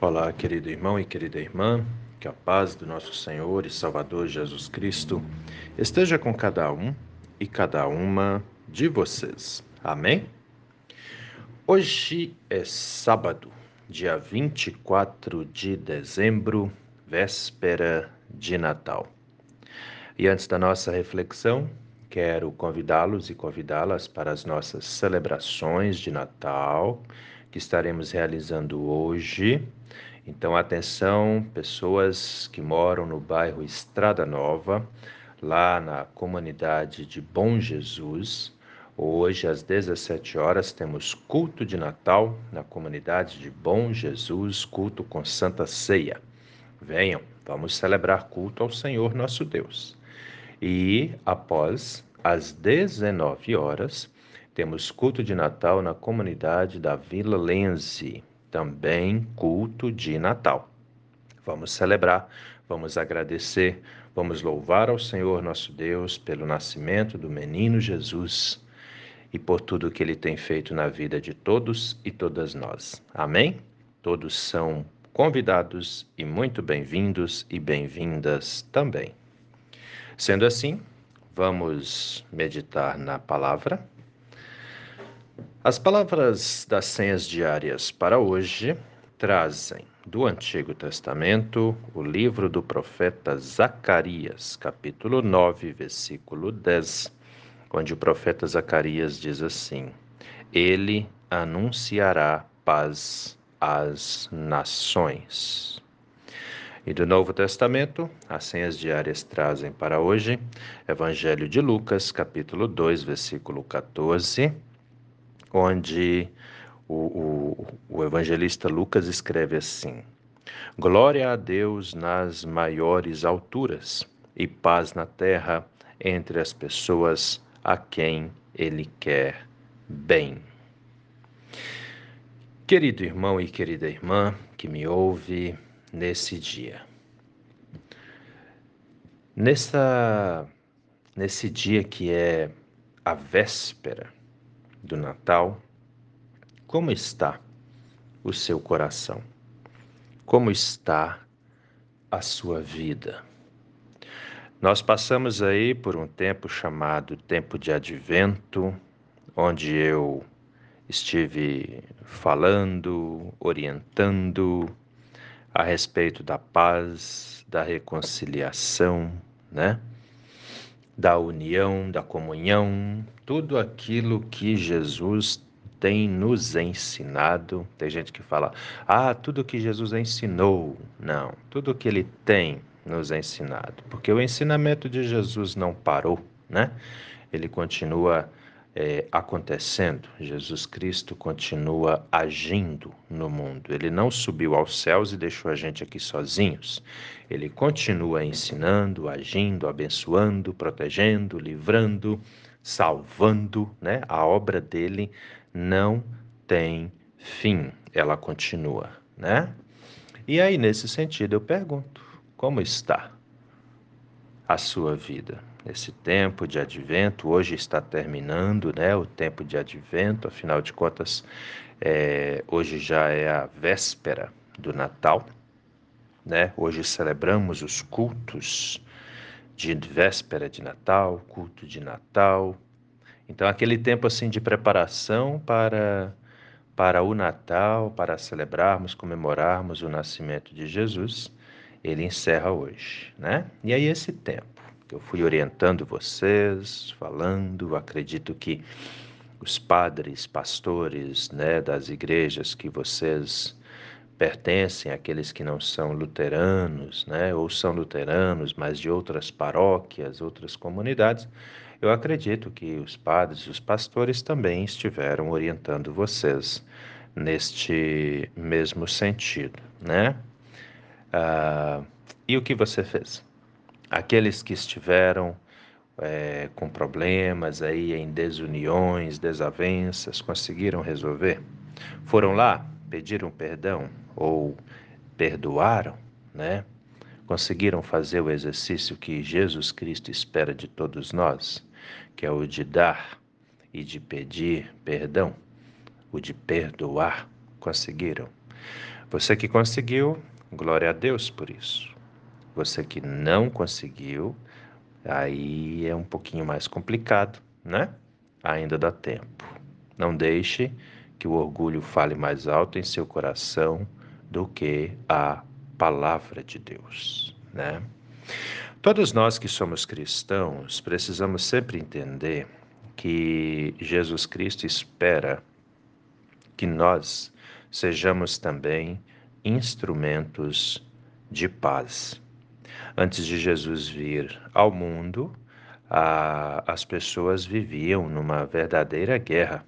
Olá, querido irmão e querida irmã, que a paz do nosso Senhor e Salvador Jesus Cristo esteja com cada um e cada uma de vocês. Amém? Hoje é sábado, dia 24 de dezembro, véspera de Natal. E antes da nossa reflexão, quero convidá-los e convidá-las para as nossas celebrações de Natal que estaremos realizando hoje. Então, atenção, pessoas que moram no bairro Estrada Nova, lá na comunidade de Bom Jesus. Hoje, às 17 horas, temos culto de Natal na comunidade de Bom Jesus, culto com Santa Ceia. Venham, vamos celebrar culto ao Senhor nosso Deus. E após às 19 horas, temos culto de Natal na comunidade da Vila Lense, também culto de Natal. Vamos celebrar, vamos agradecer, vamos louvar ao Senhor nosso Deus pelo nascimento do menino Jesus e por tudo que ele tem feito na vida de todos e todas nós. Amém? Todos são convidados e muito bem-vindos e bem-vindas também. Sendo assim, vamos meditar na palavra as palavras das senhas diárias para hoje trazem do Antigo Testamento o livro do profeta Zacarias, capítulo 9, versículo 10, onde o profeta Zacarias diz assim: Ele anunciará paz às nações. E do Novo Testamento, as senhas diárias trazem para hoje Evangelho de Lucas, capítulo 2, versículo 14 onde o, o, o evangelista Lucas escreve assim: Glória a Deus nas maiores alturas e paz na terra entre as pessoas a quem Ele quer bem. Querido irmão e querida irmã que me ouve nesse dia, nessa, nesse dia que é a véspera do Natal, como está o seu coração? Como está a sua vida? Nós passamos aí por um tempo chamado tempo de advento, onde eu estive falando, orientando a respeito da paz, da reconciliação, né? Da união, da comunhão, tudo aquilo que Jesus tem nos ensinado. Tem gente que fala, ah, tudo que Jesus ensinou. Não, tudo que ele tem nos ensinado. Porque o ensinamento de Jesus não parou, né? Ele continua é, acontecendo. Jesus Cristo continua agindo no mundo. Ele não subiu aos céus e deixou a gente aqui sozinhos. Ele continua ensinando, agindo, abençoando, protegendo, livrando, salvando, né? A obra dele não tem fim. Ela continua, né? E aí nesse sentido eu pergunto: como está a sua vida? Esse tempo de advento, hoje está terminando, né? O tempo de advento, afinal de contas, é, hoje já é a véspera do Natal, né? Hoje celebramos os cultos de véspera de Natal, culto de Natal. Então, aquele tempo assim de preparação para para o Natal, para celebrarmos, comemorarmos o nascimento de Jesus, ele encerra hoje, né? E aí esse tempo eu fui orientando vocês, falando, acredito que os padres, pastores, né, das igrejas que vocês pertencem, aqueles que não são luteranos, né, ou são luteranos, mas de outras paróquias, outras comunidades, eu acredito que os padres, os pastores também estiveram orientando vocês neste mesmo sentido, né? Ah, e o que você fez? Aqueles que estiveram é, com problemas aí em desuniões, desavenças, conseguiram resolver? Foram lá, pediram perdão ou perdoaram, né? Conseguiram fazer o exercício que Jesus Cristo espera de todos nós, que é o de dar e de pedir perdão, o de perdoar. Conseguiram? Você que conseguiu, glória a Deus por isso. Você que não conseguiu, aí é um pouquinho mais complicado, né? Ainda dá tempo. Não deixe que o orgulho fale mais alto em seu coração do que a palavra de Deus, né? Todos nós que somos cristãos precisamos sempre entender que Jesus Cristo espera que nós sejamos também instrumentos de paz. Antes de Jesus vir ao mundo, a, as pessoas viviam numa verdadeira guerra.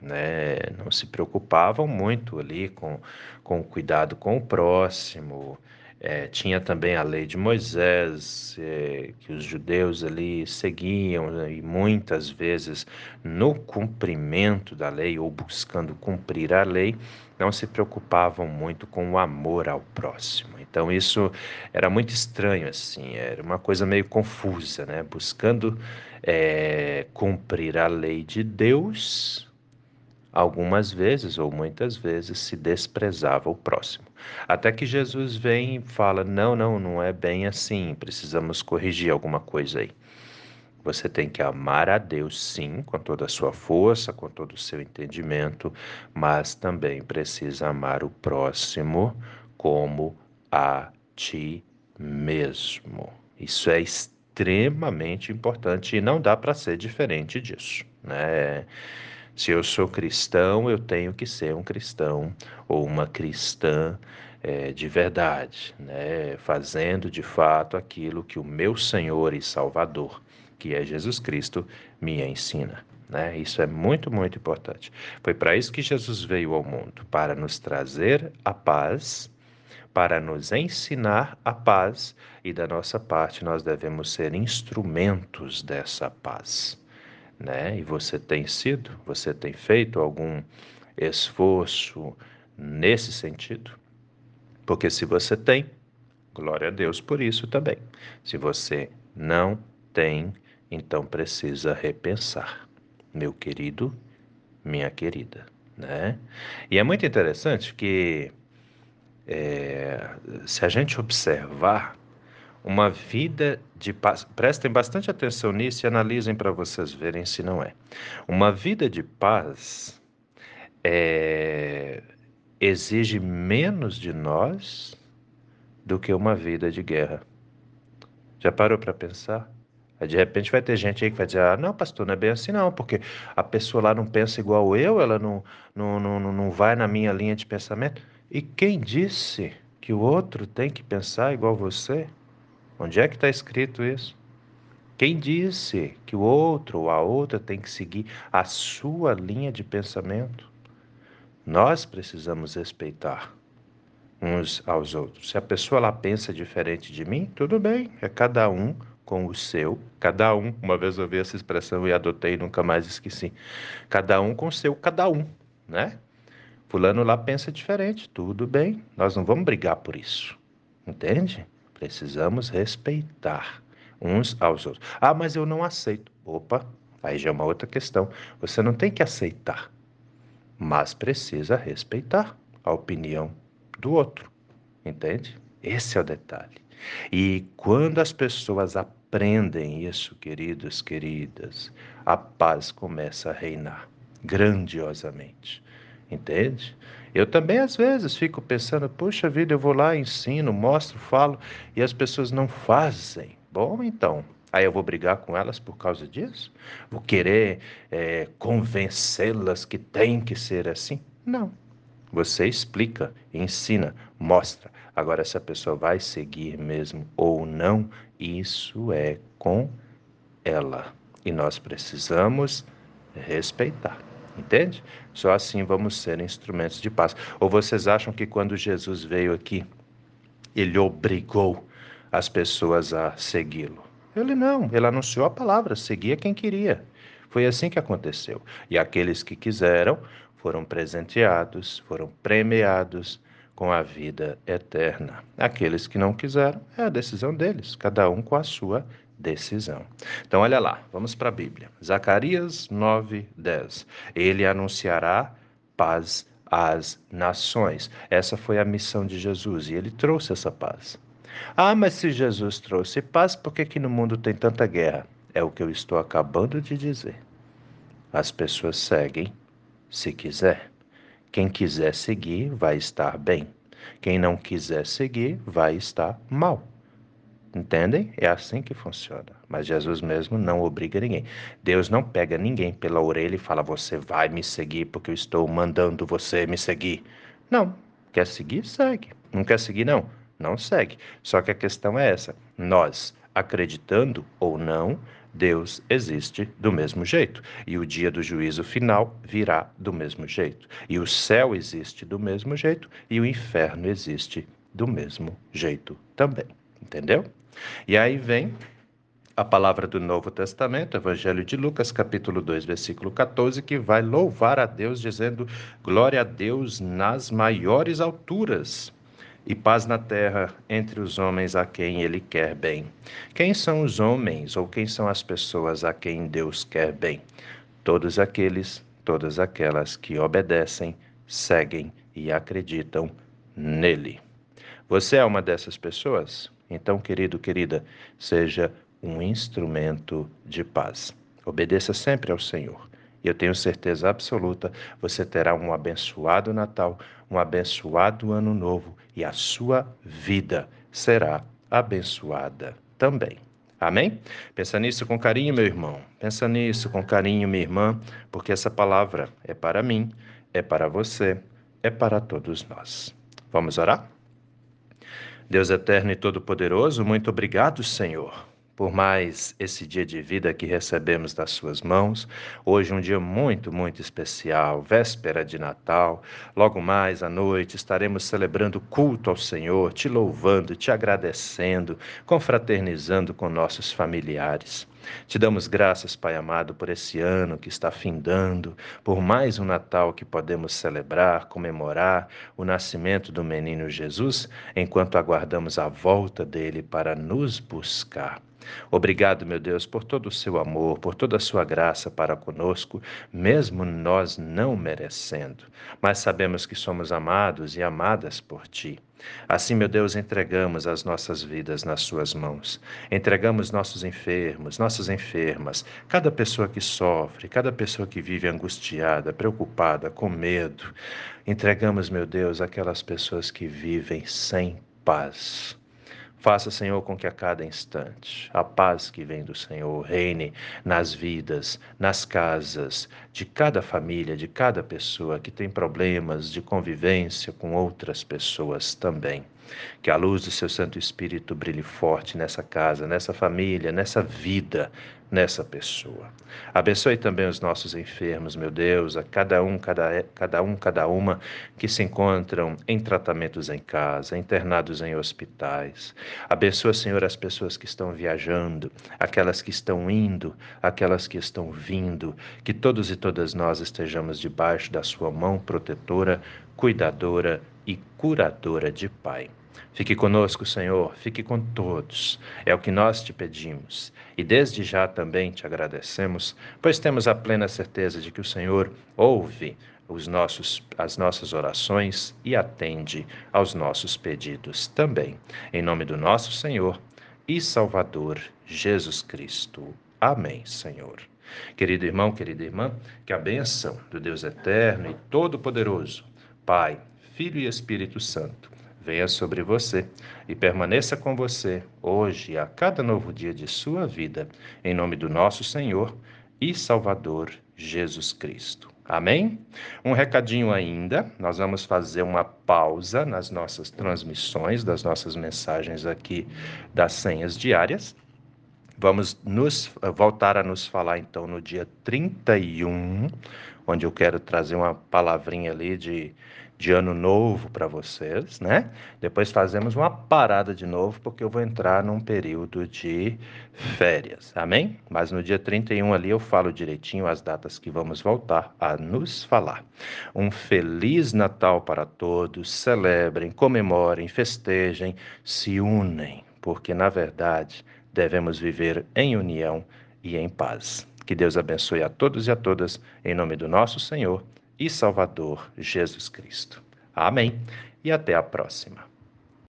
Né? Não se preocupavam muito ali com, com o cuidado com o próximo, é, tinha também a lei de Moisés, é, que os judeus ali seguiam, né, e muitas vezes, no cumprimento da lei, ou buscando cumprir a lei, não se preocupavam muito com o amor ao próximo. Então, isso era muito estranho, assim, era uma coisa meio confusa, né? Buscando é, cumprir a lei de Deus, algumas vezes ou muitas vezes se desprezava o próximo. Até que Jesus vem e fala: não, não, não é bem assim, precisamos corrigir alguma coisa aí. Você tem que amar a Deus, sim, com toda a sua força, com todo o seu entendimento, mas também precisa amar o próximo como a ti mesmo. Isso é extremamente importante e não dá para ser diferente disso, né? Se eu sou cristão, eu tenho que ser um cristão ou uma cristã é, de verdade, né? fazendo de fato aquilo que o meu Senhor e Salvador, que é Jesus Cristo, me ensina. Né? Isso é muito, muito importante. Foi para isso que Jesus veio ao mundo para nos trazer a paz, para nos ensinar a paz, e da nossa parte nós devemos ser instrumentos dessa paz né? E você tem sido, você tem feito algum esforço nesse sentido? Porque se você tem, glória a Deus por isso também. Se você não tem, então precisa repensar, meu querido, minha querida, né? E é muito interessante que é, se a gente observar uma vida de paz. Prestem bastante atenção nisso e analisem para vocês verem se não é. Uma vida de paz é, exige menos de nós do que uma vida de guerra. Já parou para pensar? De repente vai ter gente aí que vai dizer: ah, não, pastor, não é bem assim não, porque a pessoa lá não pensa igual eu, ela não, não, não, não vai na minha linha de pensamento. E quem disse que o outro tem que pensar igual você? Onde é que está escrito isso? Quem disse que o outro ou a outra tem que seguir a sua linha de pensamento? Nós precisamos respeitar uns aos outros. Se a pessoa lá pensa diferente de mim, tudo bem, é cada um com o seu, cada um, uma vez eu ouvi essa expressão e adotei e nunca mais esqueci. Cada um com o seu cada um, né? Fulano lá pensa diferente, tudo bem, nós não vamos brigar por isso. Entende? Precisamos respeitar uns aos outros. Ah, mas eu não aceito. Opa, aí já é uma outra questão. Você não tem que aceitar, mas precisa respeitar a opinião do outro. Entende? Esse é o detalhe. E quando as pessoas aprendem isso, queridos, queridas, a paz começa a reinar grandiosamente. Entende? Eu também, às vezes, fico pensando, puxa vida, eu vou lá, ensino, mostro, falo, e as pessoas não fazem. Bom, então, aí eu vou brigar com elas por causa disso? Vou querer é, convencê-las que tem que ser assim? Não. Você explica, ensina, mostra. Agora, se a pessoa vai seguir mesmo ou não, isso é com ela. E nós precisamos respeitar. Entende? Só assim vamos ser instrumentos de paz. Ou vocês acham que quando Jesus veio aqui, ele obrigou as pessoas a segui-lo? Ele não, ele anunciou a palavra, seguia quem queria. Foi assim que aconteceu. E aqueles que quiseram foram presenteados, foram premiados com a vida eterna. Aqueles que não quiseram, é a decisão deles, cada um com a sua decisão. Então, olha lá, vamos para a Bíblia. Zacarias 9, 10. Ele anunciará paz às nações. Essa foi a missão de Jesus e ele trouxe essa paz. Ah, mas se Jesus trouxe paz, por que, que no mundo tem tanta guerra? É o que eu estou acabando de dizer. As pessoas seguem se quiser. Quem quiser seguir vai estar bem. Quem não quiser seguir vai estar mal. Entendem? É assim que funciona. Mas Jesus mesmo não obriga ninguém. Deus não pega ninguém pela orelha e fala: Você vai me seguir porque eu estou mandando você me seguir. Não. Quer seguir? Segue. Não quer seguir? Não. Não segue. Só que a questão é essa: nós, acreditando ou não, Deus existe do mesmo jeito. E o dia do juízo final virá do mesmo jeito. E o céu existe do mesmo jeito. E o inferno existe do mesmo jeito também. Entendeu? E aí vem a palavra do Novo Testamento, Evangelho de Lucas, capítulo 2, versículo 14, que vai louvar a Deus, dizendo: Glória a Deus nas maiores alturas e paz na terra entre os homens a quem ele quer bem. Quem são os homens ou quem são as pessoas a quem Deus quer bem? Todos aqueles, todas aquelas que obedecem, seguem e acreditam nele. Você é uma dessas pessoas? Então, querido, querida, seja um instrumento de paz. Obedeça sempre ao Senhor. E eu tenho certeza absoluta, você terá um abençoado Natal, um abençoado Ano Novo e a sua vida será abençoada também. Amém? Pensa nisso com carinho, meu irmão. Pensa nisso com carinho, minha irmã, porque essa palavra é para mim, é para você, é para todos nós. Vamos orar? Deus eterno e todo-poderoso, muito obrigado, Senhor, por mais esse dia de vida que recebemos das Suas mãos. Hoje, um dia muito, muito especial, véspera de Natal. Logo mais à noite estaremos celebrando culto ao Senhor, te louvando, te agradecendo, confraternizando com nossos familiares. Te damos graças, Pai amado, por esse ano que está findando, por mais um Natal que podemos celebrar, comemorar o nascimento do menino Jesus, enquanto aguardamos a volta dele para nos buscar. Obrigado, meu Deus, por todo o seu amor, por toda a sua graça para conosco, mesmo nós não merecendo. Mas sabemos que somos amados e amadas por ti. Assim, meu Deus, entregamos as nossas vidas nas Suas mãos. Entregamos nossos enfermos, nossas enfermas, cada pessoa que sofre, cada pessoa que vive angustiada, preocupada, com medo. Entregamos, meu Deus, aquelas pessoas que vivem sem paz. Faça, Senhor, com que a cada instante a paz que vem do Senhor reine nas vidas, nas casas de cada família, de cada pessoa que tem problemas de convivência com outras pessoas também. Que a luz do seu Santo Espírito brilhe forte nessa casa, nessa família, nessa vida, nessa pessoa. Abençoe também os nossos enfermos, meu Deus, a cada um, cada, cada um, cada uma que se encontram em tratamentos em casa, internados em hospitais. Abençoa, Senhor, as pessoas que estão viajando, aquelas que estão indo, aquelas que estão vindo, que todos e todas nós estejamos debaixo da sua mão protetora, cuidadora e curadora de Pai. Fique conosco, Senhor, fique com todos. É o que nós te pedimos. E desde já também te agradecemos, pois temos a plena certeza de que o Senhor ouve os nossos, as nossas orações e atende aos nossos pedidos também. Em nome do nosso Senhor e Salvador Jesus Cristo. Amém, Senhor. Querido irmão, querida irmã, que a benção do Deus eterno e todo-poderoso, Pai, Filho e Espírito Santo, venha sobre você e permaneça com você hoje e a cada novo dia de sua vida, em nome do nosso Senhor e Salvador Jesus Cristo. Amém? Um recadinho ainda, nós vamos fazer uma pausa nas nossas transmissões, das nossas mensagens aqui das senhas diárias. Vamos nos voltar a nos falar então no dia 31, onde eu quero trazer uma palavrinha ali de de ano novo para vocês, né? Depois fazemos uma parada de novo, porque eu vou entrar num período de férias, amém? Mas no dia 31 ali eu falo direitinho as datas que vamos voltar a nos falar. Um feliz Natal para todos, celebrem, comemorem, festejem, se unem, porque na verdade devemos viver em união e em paz. Que Deus abençoe a todos e a todas, em nome do nosso Senhor e Salvador Jesus Cristo. Amém e até a próxima.